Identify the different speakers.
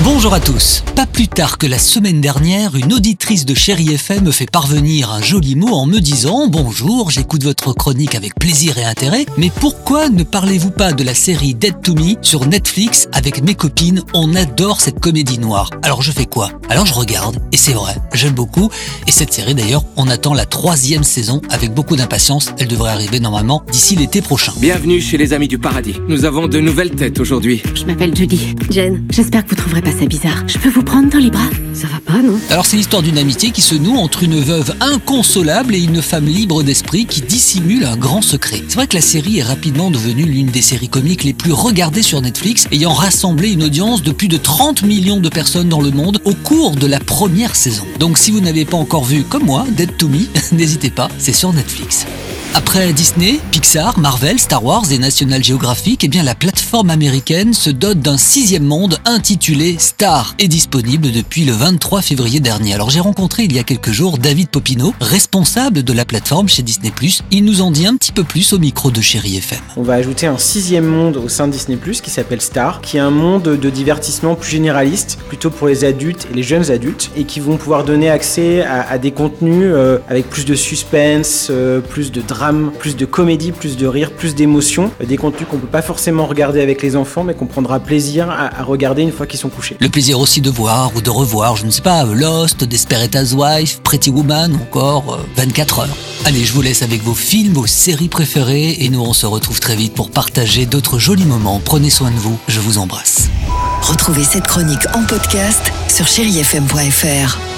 Speaker 1: Bonjour à tous. Pas plus tard que la semaine dernière, une auditrice de Chéri FM me fait parvenir un joli mot en me disant Bonjour, j'écoute votre chronique avec plaisir et intérêt, mais pourquoi ne parlez-vous pas de la série Dead to Me sur Netflix avec mes copines? On adore cette comédie noire. Alors je fais quoi? Alors je regarde, et c'est vrai, j'aime beaucoup. Et cette série d'ailleurs, on attend la troisième saison avec beaucoup d'impatience. Elle devrait arriver normalement d'ici l'été prochain.
Speaker 2: Bienvenue chez les Amis du Paradis. Nous avons de nouvelles têtes aujourd'hui.
Speaker 3: Je m'appelle Judy. Jen, j'espère que vous trouverez pas ça bizarre. Je peux vous prendre dans les bras? Ça va pas, non?
Speaker 1: Alors c'est l'histoire d'une amitié qui se noue entre une veuve inconsolable et une femme libre d'esprit qui dissimule un grand secret. C'est vrai que la série est rapidement devenue l'une des séries comiques les plus regardées sur Netflix, ayant rassemblé une audience de plus de 30 millions de personnes dans le monde au cours de la première saison. Donc si vous n'avez pas encore vu, comme moi, Dead to Me, n'hésitez pas, c'est sur Netflix. Après Disney, Pixar, Marvel, Star Wars et National Geographic, eh bien la plateforme américaine se dote d'un sixième monde intitulé Star et disponible depuis le 23 février dernier. Alors j'ai rencontré il y a quelques jours David Popino, responsable de la plateforme chez Disney+. Il nous en dit un petit peu plus au micro de Chéri FM.
Speaker 4: On va ajouter un sixième monde au sein de Disney qui s'appelle Star, qui est un monde de divertissement plus généraliste, plutôt pour les adultes et les jeunes adultes, et qui vont pouvoir donner accès à, des contenus euh, avec plus de suspense, euh, plus de drame plus de comédie, plus de rire, plus d'émotion. Des contenus qu'on peut pas forcément regarder avec les enfants, mais qu'on prendra plaisir à, regarder une fois qu'ils sont couchés.
Speaker 1: Le plaisir aussi de voir ou de revoir, je ne sais pas, Lost, Desperate Housewives, Pretty Woman, encore 24 euh, heures. Allez, je vous laisse avec vos films, vos séries préférées, et nous on se retrouve très vite pour partager d'autres jolis moments. Prenez soin de vous, je vous embrasse.
Speaker 5: Retrouvez cette chronique en podcast sur chérifm.fr.